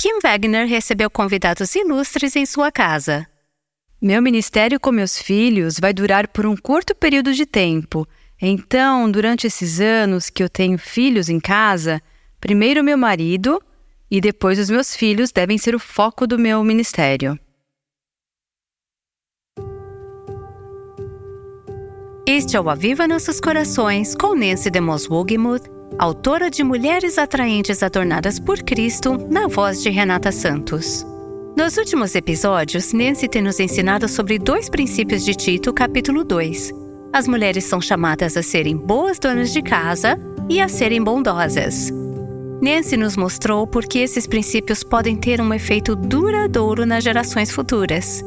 Kim Wagner recebeu convidados ilustres em sua casa. Meu ministério com meus filhos vai durar por um curto período de tempo. Então, durante esses anos que eu tenho filhos em casa, primeiro meu marido e depois os meus filhos devem ser o foco do meu ministério. Este é o Aviva Nossos Corações com Nancy DeMoss Wogemuth autora de Mulheres Atraentes Adornadas por Cristo, na voz de Renata Santos. Nos últimos episódios, Nancy tem nos ensinado sobre dois princípios de Tito, capítulo 2. As mulheres são chamadas a serem boas donas de casa e a serem bondosas. Nancy nos mostrou por que esses princípios podem ter um efeito duradouro nas gerações futuras.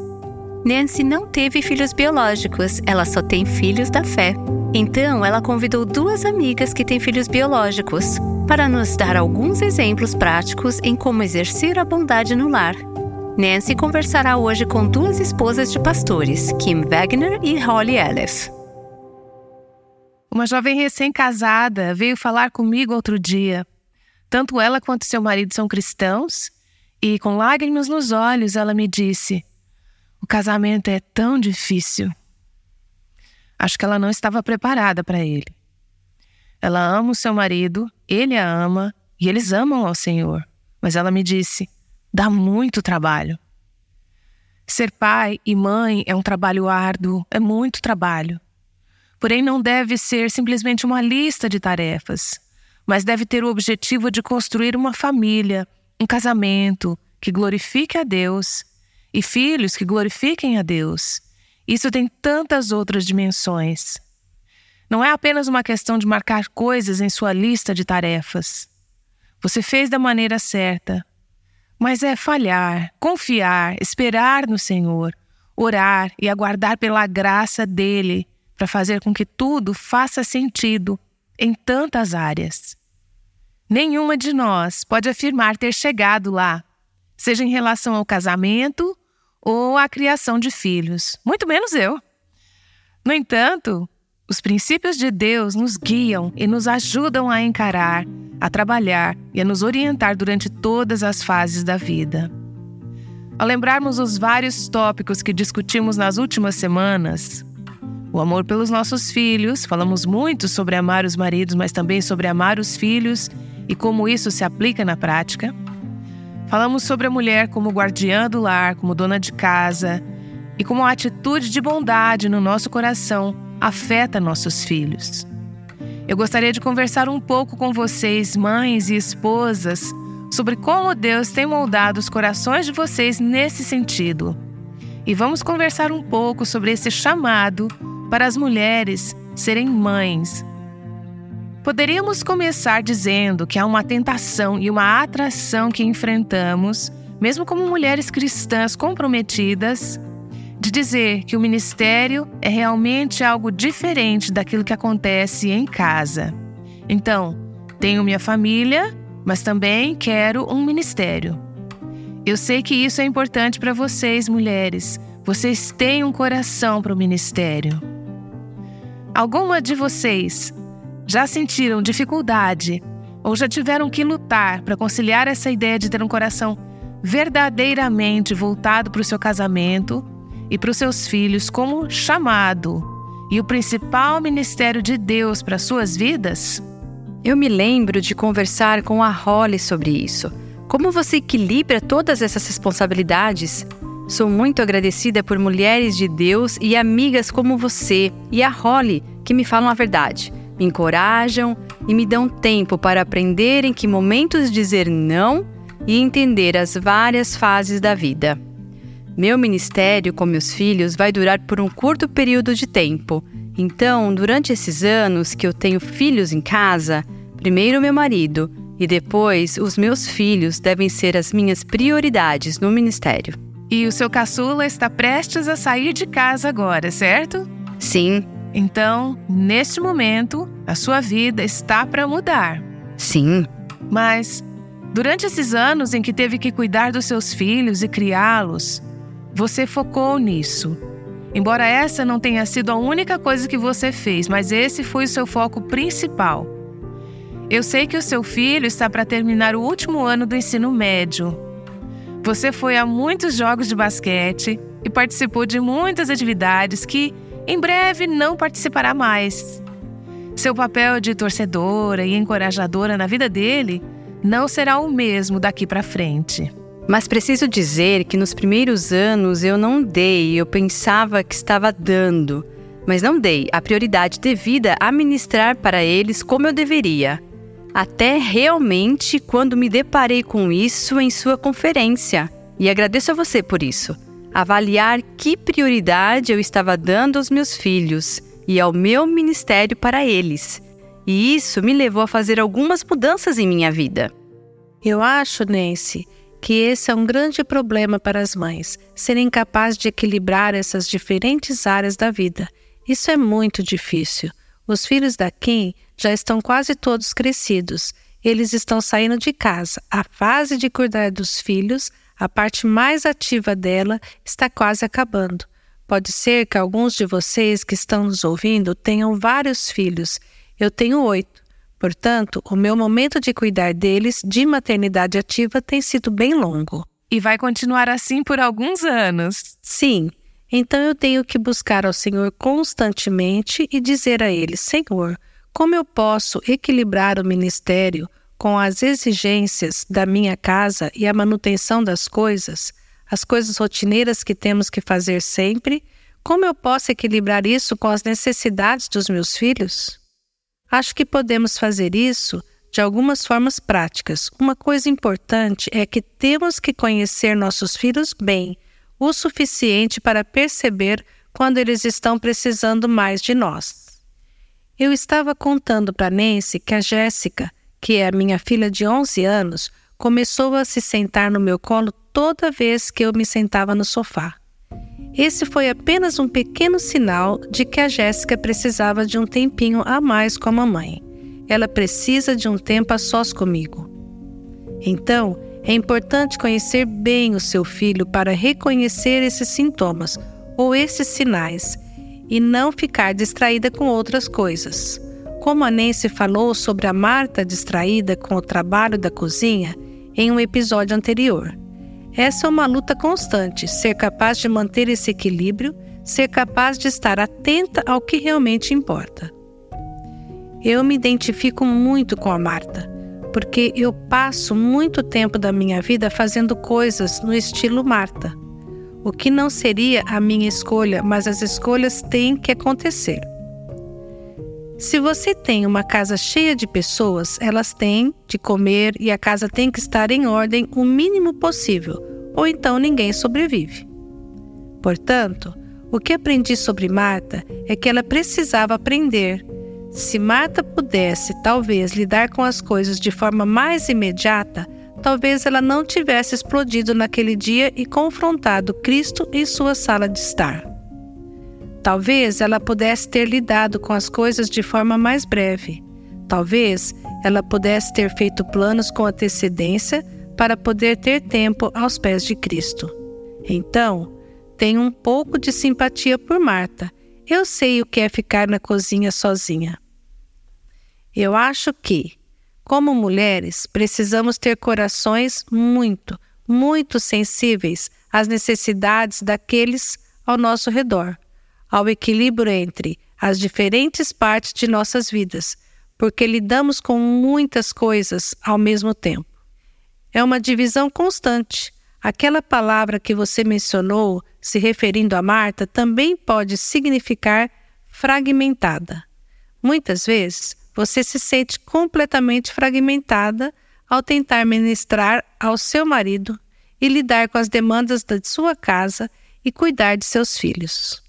Nancy não teve filhos biológicos, ela só tem filhos da fé. Então, ela convidou duas amigas que têm filhos biológicos para nos dar alguns exemplos práticos em como exercer a bondade no lar. Nancy conversará hoje com duas esposas de pastores, Kim Wagner e Holly Ellis. Uma jovem recém-casada veio falar comigo outro dia. Tanto ela quanto seu marido são cristãos, e com lágrimas nos olhos ela me disse: O casamento é tão difícil. Acho que ela não estava preparada para ele. Ela ama o seu marido, ele a ama e eles amam ao Senhor. Mas ela me disse: dá muito trabalho. Ser pai e mãe é um trabalho árduo, é muito trabalho. Porém, não deve ser simplesmente uma lista de tarefas, mas deve ter o objetivo de construir uma família, um casamento que glorifique a Deus e filhos que glorifiquem a Deus isso tem tantas outras dimensões. Não é apenas uma questão de marcar coisas em sua lista de tarefas. Você fez da maneira certa, mas é falhar, confiar, esperar no Senhor, orar e aguardar pela graça dele para fazer com que tudo faça sentido em tantas áreas. Nenhuma de nós pode afirmar ter chegado lá, seja em relação ao casamento ou a criação de filhos, muito menos eu. No entanto, os princípios de Deus nos guiam e nos ajudam a encarar, a trabalhar e a nos orientar durante todas as fases da vida. Ao lembrarmos os vários tópicos que discutimos nas últimas semanas, o amor pelos nossos filhos, falamos muito sobre amar os maridos, mas também sobre amar os filhos e como isso se aplica na prática. Falamos sobre a mulher como guardiã do lar, como dona de casa e como a atitude de bondade no nosso coração afeta nossos filhos. Eu gostaria de conversar um pouco com vocês, mães e esposas, sobre como Deus tem moldado os corações de vocês nesse sentido. E vamos conversar um pouco sobre esse chamado para as mulheres serem mães Poderíamos começar dizendo que há uma tentação e uma atração que enfrentamos, mesmo como mulheres cristãs comprometidas, de dizer que o ministério é realmente algo diferente daquilo que acontece em casa. Então, tenho minha família, mas também quero um ministério. Eu sei que isso é importante para vocês, mulheres. Vocês têm um coração para o ministério. Alguma de vocês já sentiram dificuldade ou já tiveram que lutar para conciliar essa ideia de ter um coração verdadeiramente voltado para o seu casamento e para os seus filhos como chamado e o principal ministério de Deus para suas vidas? Eu me lembro de conversar com a Holly sobre isso. Como você equilibra todas essas responsabilidades? Sou muito agradecida por mulheres de Deus e amigas como você e a Holly que me falam a verdade me encorajam e me dão tempo para aprender em que momentos dizer não e entender as várias fases da vida. Meu ministério com meus filhos vai durar por um curto período de tempo. Então, durante esses anos que eu tenho filhos em casa, primeiro meu marido e depois os meus filhos devem ser as minhas prioridades no ministério. E o seu caçula está prestes a sair de casa agora, certo? Sim, então, neste momento, a sua vida está para mudar. Sim. Mas, durante esses anos em que teve que cuidar dos seus filhos e criá-los, você focou nisso. Embora essa não tenha sido a única coisa que você fez, mas esse foi o seu foco principal. Eu sei que o seu filho está para terminar o último ano do ensino médio. Você foi a muitos jogos de basquete e participou de muitas atividades que em breve não participará mais. Seu papel de torcedora e encorajadora na vida dele não será o mesmo daqui para frente. Mas preciso dizer que nos primeiros anos eu não dei, eu pensava que estava dando, mas não dei a prioridade devida a ministrar para eles como eu deveria. Até realmente quando me deparei com isso em sua conferência. E agradeço a você por isso. Avaliar que prioridade eu estava dando aos meus filhos e ao meu ministério para eles. E isso me levou a fazer algumas mudanças em minha vida. Eu acho, Nancy, que esse é um grande problema para as mães, serem capazes de equilibrar essas diferentes áreas da vida. Isso é muito difícil. Os filhos da Kim já estão quase todos crescidos. Eles estão saindo de casa. A fase de cuidar dos filhos, a parte mais ativa dela, está quase acabando. Pode ser que alguns de vocês que estão nos ouvindo tenham vários filhos. Eu tenho oito. Portanto, o meu momento de cuidar deles de maternidade ativa tem sido bem longo. E vai continuar assim por alguns anos. Sim. Então eu tenho que buscar ao Senhor constantemente e dizer a Ele: Senhor, como eu posso equilibrar o ministério com as exigências da minha casa e a manutenção das coisas, as coisas rotineiras que temos que fazer sempre? Como eu posso equilibrar isso com as necessidades dos meus filhos? Acho que podemos fazer isso de algumas formas práticas. Uma coisa importante é que temos que conhecer nossos filhos bem, o suficiente para perceber quando eles estão precisando mais de nós. Eu estava contando para Nancy que a Jéssica, que é a minha filha de 11 anos, começou a se sentar no meu colo toda vez que eu me sentava no sofá. Esse foi apenas um pequeno sinal de que a Jéssica precisava de um tempinho a mais com a mamãe. Ela precisa de um tempo a sós comigo. Então, é importante conhecer bem o seu filho para reconhecer esses sintomas ou esses sinais e não ficar distraída com outras coisas. Como a Nancy falou sobre a Marta distraída com o trabalho da cozinha em um episódio anterior. Essa é uma luta constante, ser capaz de manter esse equilíbrio, ser capaz de estar atenta ao que realmente importa. Eu me identifico muito com a Marta, porque eu passo muito tempo da minha vida fazendo coisas no estilo Marta. O que não seria a minha escolha, mas as escolhas têm que acontecer. Se você tem uma casa cheia de pessoas, elas têm de comer e a casa tem que estar em ordem o mínimo possível, ou então ninguém sobrevive. Portanto, o que aprendi sobre Marta é que ela precisava aprender. Se Marta pudesse, talvez, lidar com as coisas de forma mais imediata, talvez ela não tivesse explodido naquele dia e confrontado Cristo em sua sala de estar. Talvez ela pudesse ter lidado com as coisas de forma mais breve. Talvez ela pudesse ter feito planos com antecedência para poder ter tempo aos pés de Cristo. Então, tenho um pouco de simpatia por Marta. Eu sei o que é ficar na cozinha sozinha. Eu acho que, como mulheres, precisamos ter corações muito, muito sensíveis às necessidades daqueles ao nosso redor ao equilíbrio entre as diferentes partes de nossas vidas, porque lidamos com muitas coisas ao mesmo tempo. É uma divisão constante. Aquela palavra que você mencionou, se referindo a Marta, também pode significar fragmentada. Muitas vezes, você se sente completamente fragmentada ao tentar ministrar ao seu marido e lidar com as demandas da sua casa e cuidar de seus filhos.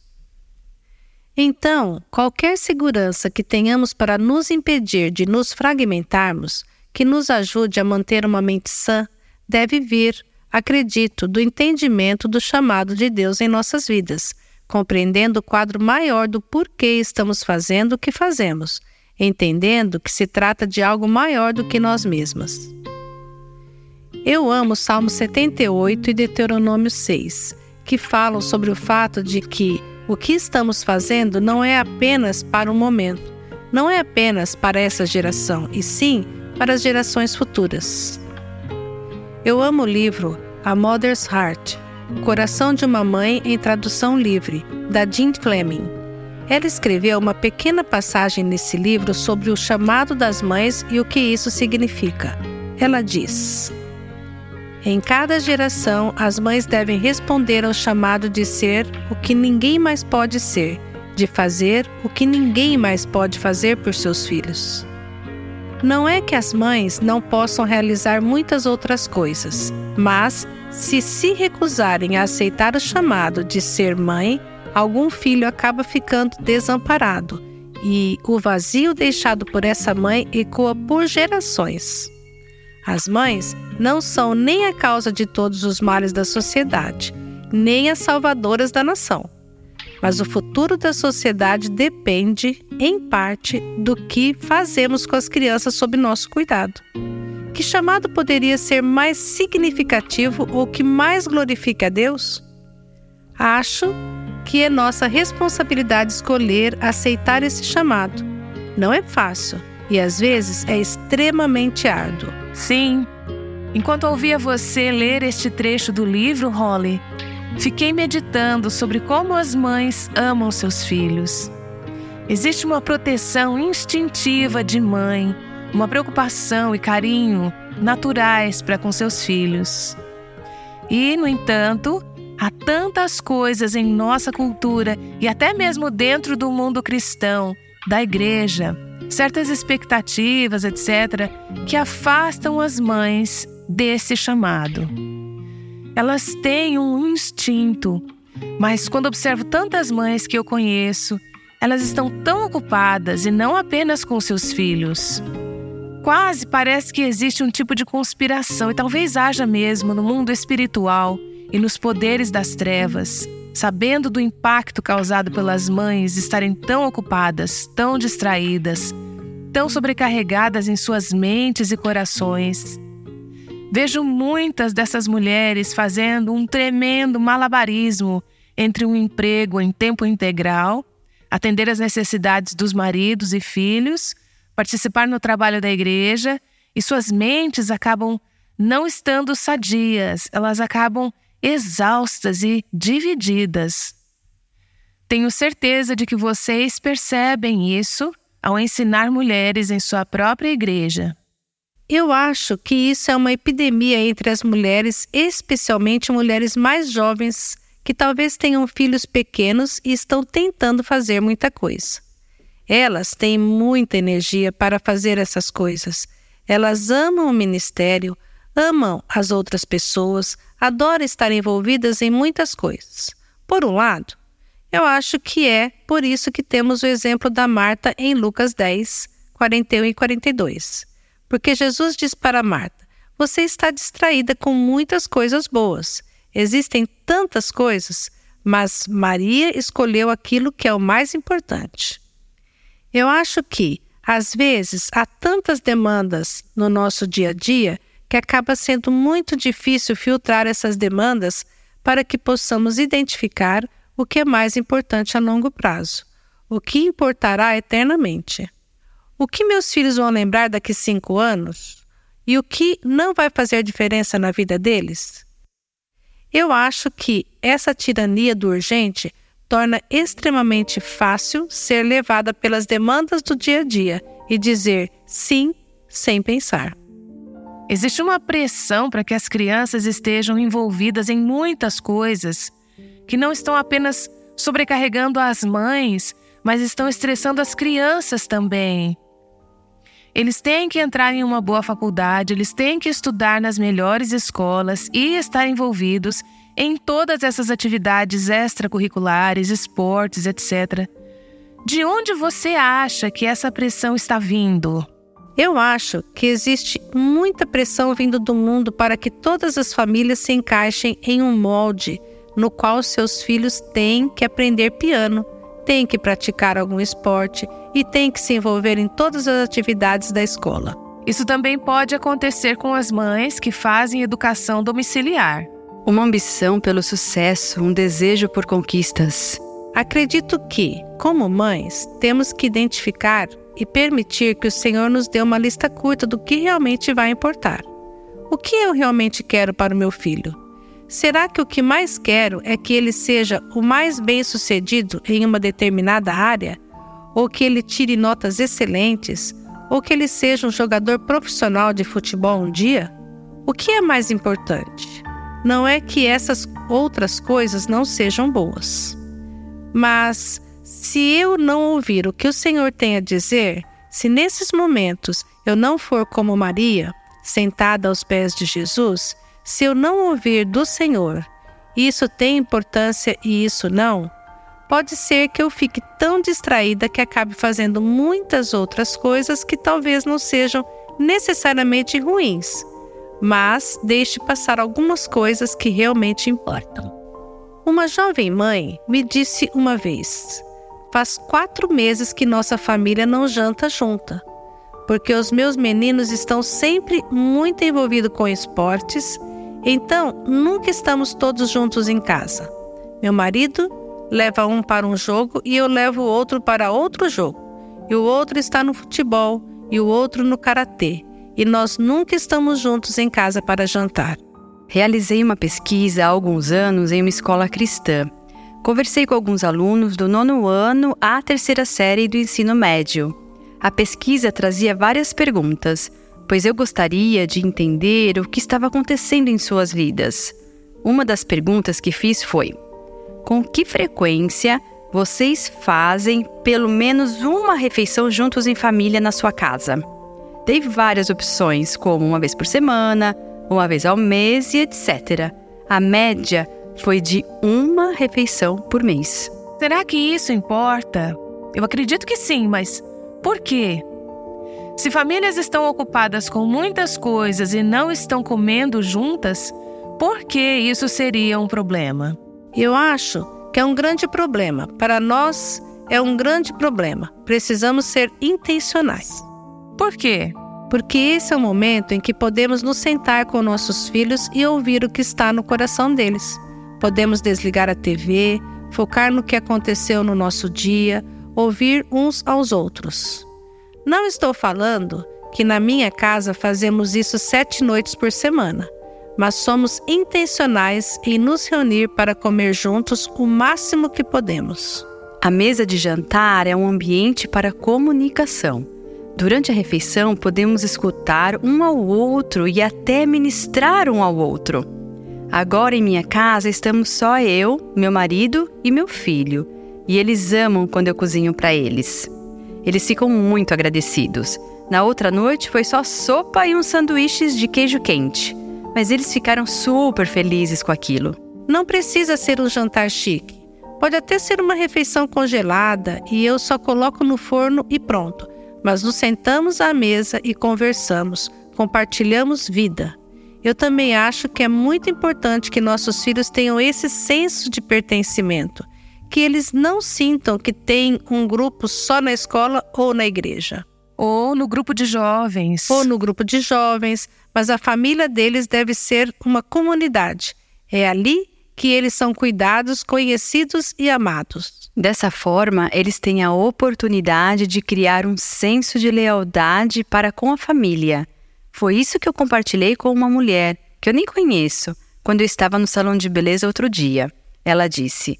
Então, qualquer segurança que tenhamos para nos impedir de nos fragmentarmos, que nos ajude a manter uma mente sã, deve vir, acredito, do entendimento do chamado de Deus em nossas vidas, compreendendo o quadro maior do porquê estamos fazendo o que fazemos, entendendo que se trata de algo maior do que nós mesmas. Eu amo Salmo 78 e Deuteronômio 6, que falam sobre o fato de que o que estamos fazendo não é apenas para o momento, não é apenas para essa geração, e sim para as gerações futuras. Eu amo o livro A Mother's Heart, Coração de uma Mãe em tradução livre, da Jean Fleming. Ela escreveu uma pequena passagem nesse livro sobre o chamado das mães e o que isso significa. Ela diz: Em cada geração, as mães devem responder ao chamado de ser o que ninguém mais pode ser, de fazer o que ninguém mais pode fazer por seus filhos. Não é que as mães não possam realizar muitas outras coisas, mas se se recusarem a aceitar o chamado de ser mãe, algum filho acaba ficando desamparado e o vazio deixado por essa mãe ecoa por gerações. As mães não são nem a causa de todos os males da sociedade, nem as salvadoras da nação. Mas o futuro da sociedade depende, em parte, do que fazemos com as crianças sob nosso cuidado. Que chamado poderia ser mais significativo ou que mais glorifique a Deus? Acho que é nossa responsabilidade escolher aceitar esse chamado. Não é fácil e às vezes é extremamente árduo. Sim. Enquanto ouvia você ler este trecho do livro, Holly, fiquei meditando sobre como as mães amam seus filhos. Existe uma proteção instintiva de mãe, uma preocupação e carinho naturais para com seus filhos. E, no entanto, há tantas coisas em nossa cultura e até mesmo dentro do mundo cristão, da igreja, certas expectativas, etc., que afastam as mães desse chamado. Elas têm um instinto, mas quando observo tantas mães que eu conheço, elas estão tão ocupadas e não apenas com seus filhos. Quase parece que existe um tipo de conspiração, e talvez haja mesmo no mundo espiritual e nos poderes das trevas, sabendo do impacto causado pelas mães estarem tão ocupadas, tão distraídas, tão sobrecarregadas em suas mentes e corações. Vejo muitas dessas mulheres fazendo um tremendo malabarismo entre um emprego em tempo integral, atender às necessidades dos maridos e filhos, participar no trabalho da igreja, e suas mentes acabam não estando sadias, elas acabam exaustas e divididas. Tenho certeza de que vocês percebem isso ao ensinar mulheres em sua própria igreja. Eu acho que isso é uma epidemia entre as mulheres, especialmente mulheres mais jovens que talvez tenham filhos pequenos e estão tentando fazer muita coisa. Elas têm muita energia para fazer essas coisas. Elas amam o ministério, amam as outras pessoas, adoram estar envolvidas em muitas coisas. Por um lado, eu acho que é por isso que temos o exemplo da Marta em Lucas 10, 41 e 42. Porque Jesus diz para Marta: Você está distraída com muitas coisas boas. Existem tantas coisas, mas Maria escolheu aquilo que é o mais importante. Eu acho que, às vezes, há tantas demandas no nosso dia a dia que acaba sendo muito difícil filtrar essas demandas para que possamos identificar o que é mais importante a longo prazo, o que importará eternamente. O que meus filhos vão lembrar daqui cinco anos? E o que não vai fazer diferença na vida deles? Eu acho que essa tirania do urgente torna extremamente fácil ser levada pelas demandas do dia a dia e dizer sim sem pensar. Existe uma pressão para que as crianças estejam envolvidas em muitas coisas que não estão apenas sobrecarregando as mães, mas estão estressando as crianças também. Eles têm que entrar em uma boa faculdade, eles têm que estudar nas melhores escolas e estar envolvidos em todas essas atividades extracurriculares, esportes, etc. De onde você acha que essa pressão está vindo? Eu acho que existe muita pressão vindo do mundo para que todas as famílias se encaixem em um molde no qual seus filhos têm que aprender piano, têm que praticar algum esporte e têm que se envolver em todas as atividades da escola. Isso também pode acontecer com as mães que fazem educação domiciliar. Uma ambição pelo sucesso, um desejo por conquistas. Acredito que, como mães, temos que identificar e permitir que o Senhor nos dê uma lista curta do que realmente vai importar. O que eu realmente quero para o meu filho? Será que o que mais quero é que ele seja o mais bem-sucedido em uma determinada área? Ou que ele tire notas excelentes? Ou que ele seja um jogador profissional de futebol um dia? O que é mais importante? Não é que essas outras coisas não sejam boas. Mas se eu não ouvir o que o Senhor tem a dizer, se nesses momentos eu não for como Maria, sentada aos pés de Jesus, se eu não ouvir do Senhor, isso tem importância e isso não, pode ser que eu fique tão distraída que acabe fazendo muitas outras coisas que talvez não sejam necessariamente ruins, mas deixe passar algumas coisas que realmente importam. Uma jovem mãe me disse uma vez: faz quatro meses que nossa família não janta junta, porque os meus meninos estão sempre muito envolvidos com esportes, então nunca estamos todos juntos em casa. Meu marido leva um para um jogo e eu levo o outro para outro jogo, e o outro está no futebol e o outro no karatê, e nós nunca estamos juntos em casa para jantar. Realizei uma pesquisa há alguns anos em uma escola cristã. Conversei com alguns alunos do nono ano à terceira série do ensino médio. A pesquisa trazia várias perguntas, pois eu gostaria de entender o que estava acontecendo em suas vidas. Uma das perguntas que fiz foi: Com que frequência vocês fazem pelo menos uma refeição juntos em família na sua casa? Dei várias opções, como uma vez por semana, uma vez ao mês e etc. A média foi de uma refeição por mês. Será que isso importa? Eu acredito que sim, mas por quê? Se famílias estão ocupadas com muitas coisas e não estão comendo juntas, por que isso seria um problema? Eu acho que é um grande problema. Para nós, é um grande problema. Precisamos ser intencionais. Por quê? porque esse é o momento em que podemos nos sentar com nossos filhos e ouvir o que está no coração deles. Podemos desligar a TV, focar no que aconteceu no nosso dia, ouvir uns aos outros. Não estou falando que na minha casa fazemos isso sete noites por semana, mas somos intencionais em nos reunir para comer juntos o máximo que podemos. A mesa de jantar é um ambiente para comunicação. Durante a refeição, podemos escutar um ao outro e até ministrar um ao outro. Agora em minha casa estamos só eu, meu marido e meu filho, e eles amam quando eu cozinho para eles. Eles ficam muito agradecidos. Na outra noite foi só sopa e uns sanduíches de queijo quente, mas eles ficaram super felizes com aquilo. Não precisa ser um jantar chique. Pode até ser uma refeição congelada e eu só coloco no forno e pronto mas nos sentamos à mesa e conversamos, compartilhamos vida. Eu também acho que é muito importante que nossos filhos tenham esse senso de pertencimento, que eles não sintam que têm um grupo só na escola ou na igreja. Ou no grupo de jovens. Ou no grupo de jovens, mas a família deles deve ser uma comunidade. É ali que eles são cuidados, conhecidos e amados. Dessa forma, eles têm a oportunidade de criar um senso de lealdade para com a família. Foi isso que eu compartilhei com uma mulher que eu nem conheço quando eu estava no salão de beleza outro dia. Ela disse: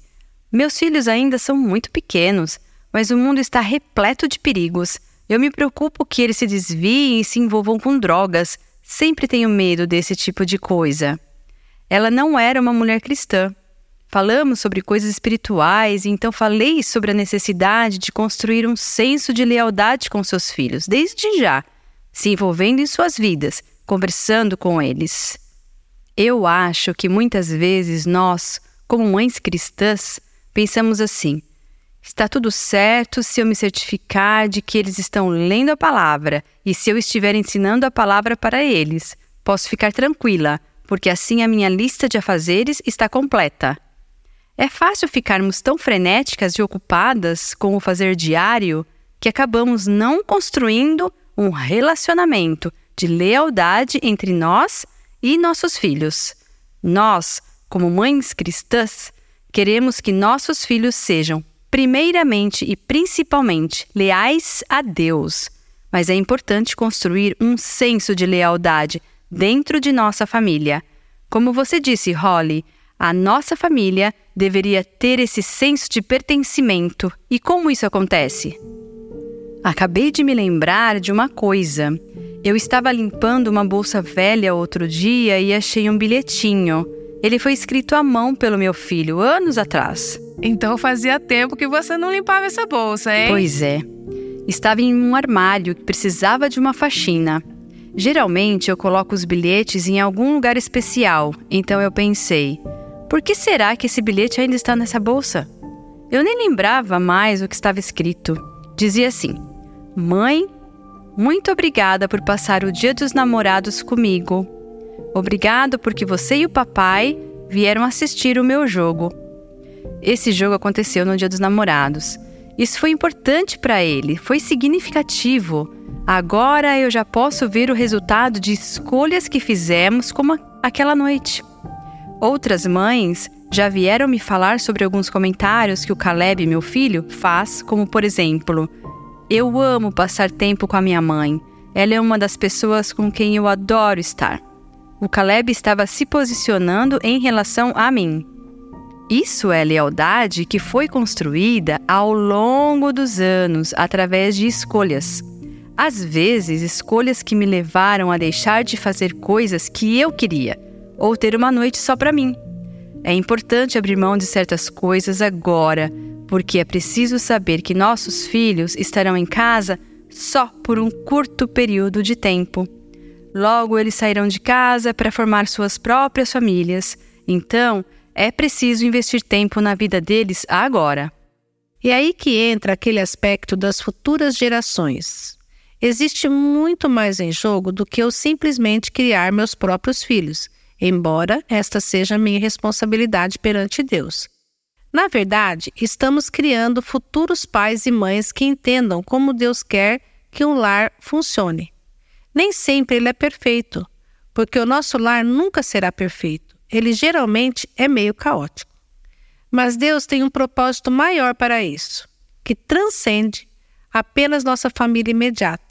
Meus filhos ainda são muito pequenos, mas o mundo está repleto de perigos. Eu me preocupo que eles se desviem e se envolvam com drogas. Sempre tenho medo desse tipo de coisa. Ela não era uma mulher cristã. Falamos sobre coisas espirituais e então falei sobre a necessidade de construir um senso de lealdade com seus filhos, desde já, se envolvendo em suas vidas, conversando com eles. Eu acho que muitas vezes nós, como mães cristãs, pensamos assim: está tudo certo se eu me certificar de que eles estão lendo a palavra e se eu estiver ensinando a palavra para eles. Posso ficar tranquila, porque assim a minha lista de afazeres está completa. É fácil ficarmos tão frenéticas e ocupadas com o fazer diário que acabamos não construindo um relacionamento de lealdade entre nós e nossos filhos. Nós, como mães cristãs, queremos que nossos filhos sejam, primeiramente e principalmente, leais a Deus. Mas é importante construir um senso de lealdade dentro de nossa família. Como você disse, Holly, a nossa família deveria ter esse senso de pertencimento. E como isso acontece? Acabei de me lembrar de uma coisa. Eu estava limpando uma bolsa velha outro dia e achei um bilhetinho. Ele foi escrito à mão pelo meu filho anos atrás. Então fazia tempo que você não limpava essa bolsa, hein? Pois é. Estava em um armário que precisava de uma faxina. Geralmente eu coloco os bilhetes em algum lugar especial, então eu pensei: por que será que esse bilhete ainda está nessa bolsa? Eu nem lembrava mais o que estava escrito. Dizia assim: Mãe, muito obrigada por passar o Dia dos Namorados comigo. Obrigado porque você e o papai vieram assistir o meu jogo. Esse jogo aconteceu no Dia dos Namorados. Isso foi importante para ele, foi significativo. Agora eu já posso ver o resultado de escolhas que fizemos como aquela noite. Outras mães já vieram me falar sobre alguns comentários que o Caleb, meu filho, faz, como por exemplo: eu amo passar tempo com a minha mãe. Ela é uma das pessoas com quem eu adoro estar. O Caleb estava se posicionando em relação a mim. Isso é lealdade que foi construída ao longo dos anos através de escolhas. Às vezes, escolhas que me levaram a deixar de fazer coisas que eu queria ou ter uma noite só para mim. É importante abrir mão de certas coisas agora porque é preciso saber que nossos filhos estarão em casa só por um curto período de tempo. Logo, eles sairão de casa para formar suas próprias famílias. Então, é preciso investir tempo na vida deles agora. E é aí que entra aquele aspecto das futuras gerações. Existe muito mais em jogo do que eu simplesmente criar meus próprios filhos, embora esta seja minha responsabilidade perante Deus. Na verdade, estamos criando futuros pais e mães que entendam como Deus quer que um lar funcione. Nem sempre ele é perfeito, porque o nosso lar nunca será perfeito. Ele geralmente é meio caótico. Mas Deus tem um propósito maior para isso, que transcende apenas nossa família imediata.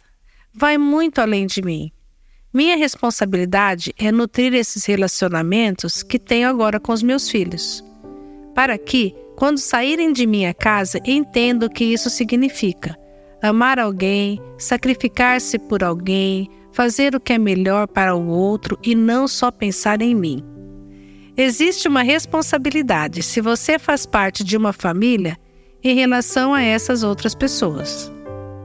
Vai muito além de mim. Minha responsabilidade é nutrir esses relacionamentos que tenho agora com os meus filhos para que, quando saírem de minha casa, entendam o que isso significa. Amar alguém, sacrificar-se por alguém, fazer o que é melhor para o outro e não só pensar em mim. Existe uma responsabilidade se você faz parte de uma família em relação a essas outras pessoas.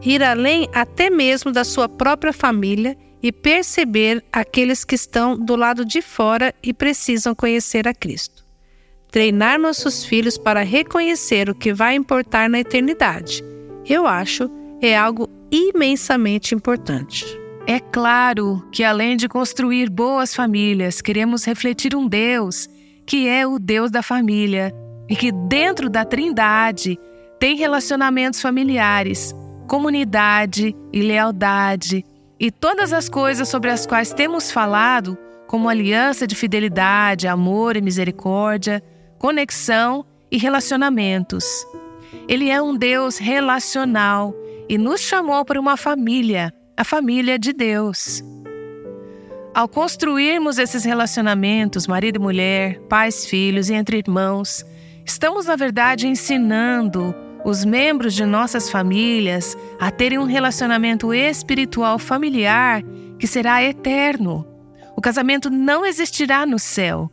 Ir além até mesmo da sua própria família e perceber aqueles que estão do lado de fora e precisam conhecer a Cristo treinar nossos filhos para reconhecer o que vai importar na eternidade. Eu acho é algo imensamente importante. É claro que, além de construir boas famílias, queremos refletir um Deus que é o Deus da família e que, dentro da Trindade, tem relacionamentos familiares, comunidade e lealdade e todas as coisas sobre as quais temos falado, como aliança de fidelidade, amor e misericórdia conexão e relacionamentos. Ele é um Deus relacional e nos chamou para uma família, a família de Deus. Ao construirmos esses relacionamentos, marido e mulher, pais, filhos e entre irmãos, estamos, na verdade, ensinando os membros de nossas famílias a terem um relacionamento espiritual familiar que será eterno. O casamento não existirá no céu,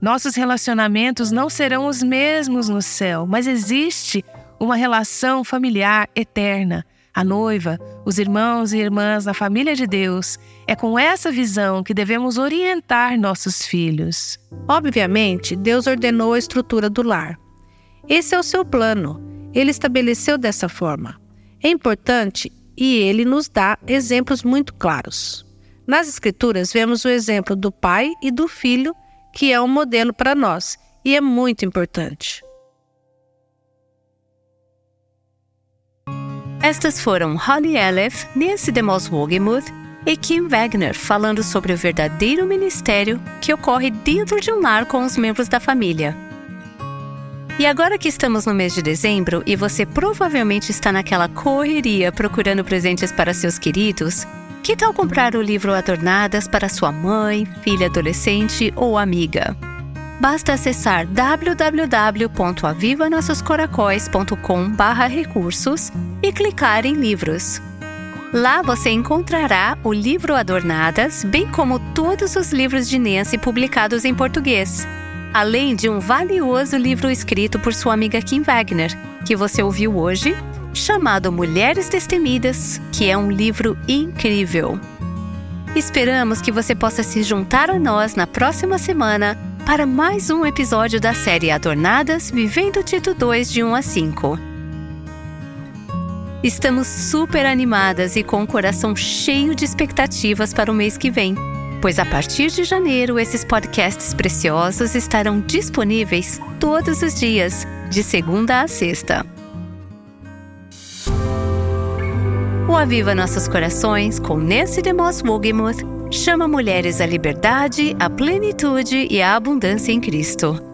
nossos relacionamentos não serão os mesmos no céu, mas existe uma relação familiar eterna. A noiva, os irmãos e irmãs da família de Deus, é com essa visão que devemos orientar nossos filhos. Obviamente, Deus ordenou a estrutura do lar. Esse é o seu plano. Ele estabeleceu dessa forma. É importante e ele nos dá exemplos muito claros. Nas Escrituras, vemos o exemplo do pai e do filho que é um modelo para nós e é muito importante. Estas foram Holly Elef, Nancy DeMoss Wogemuth e Kim Wagner falando sobre o verdadeiro ministério que ocorre dentro de um lar com os membros da família. E agora que estamos no mês de dezembro e você provavelmente está naquela correria procurando presentes para seus queridos, Que tal comprar o livro Adornadas para sua mãe, filha adolescente ou amiga? Basta acessar www.avivanossoscoracóis.com/recursos e clicar em livros. Lá você encontrará o livro Adornadas, bem como todos os livros de Nancy publicados em português, além de um valioso livro escrito por sua amiga Kim Wagner, que você ouviu hoje, chamado Mulheres Destemidas, que é um livro incrível. Esperamos que você possa se juntar a nós na próxima semana para mais um episódio da série Adornadas Vivendo Tito 2 de 1 a 5. Estamos super animadas e com o coração cheio de expectativas para o mês que vem, pois a partir de janeiro esses podcasts preciosos estarão disponíveis todos os dias, de segunda a sexta. O Aviva Nossos Corações, com Nancy DeMoss Wogemuth, chama mulheres à liberdade, à plenitude e à abundância em Cristo.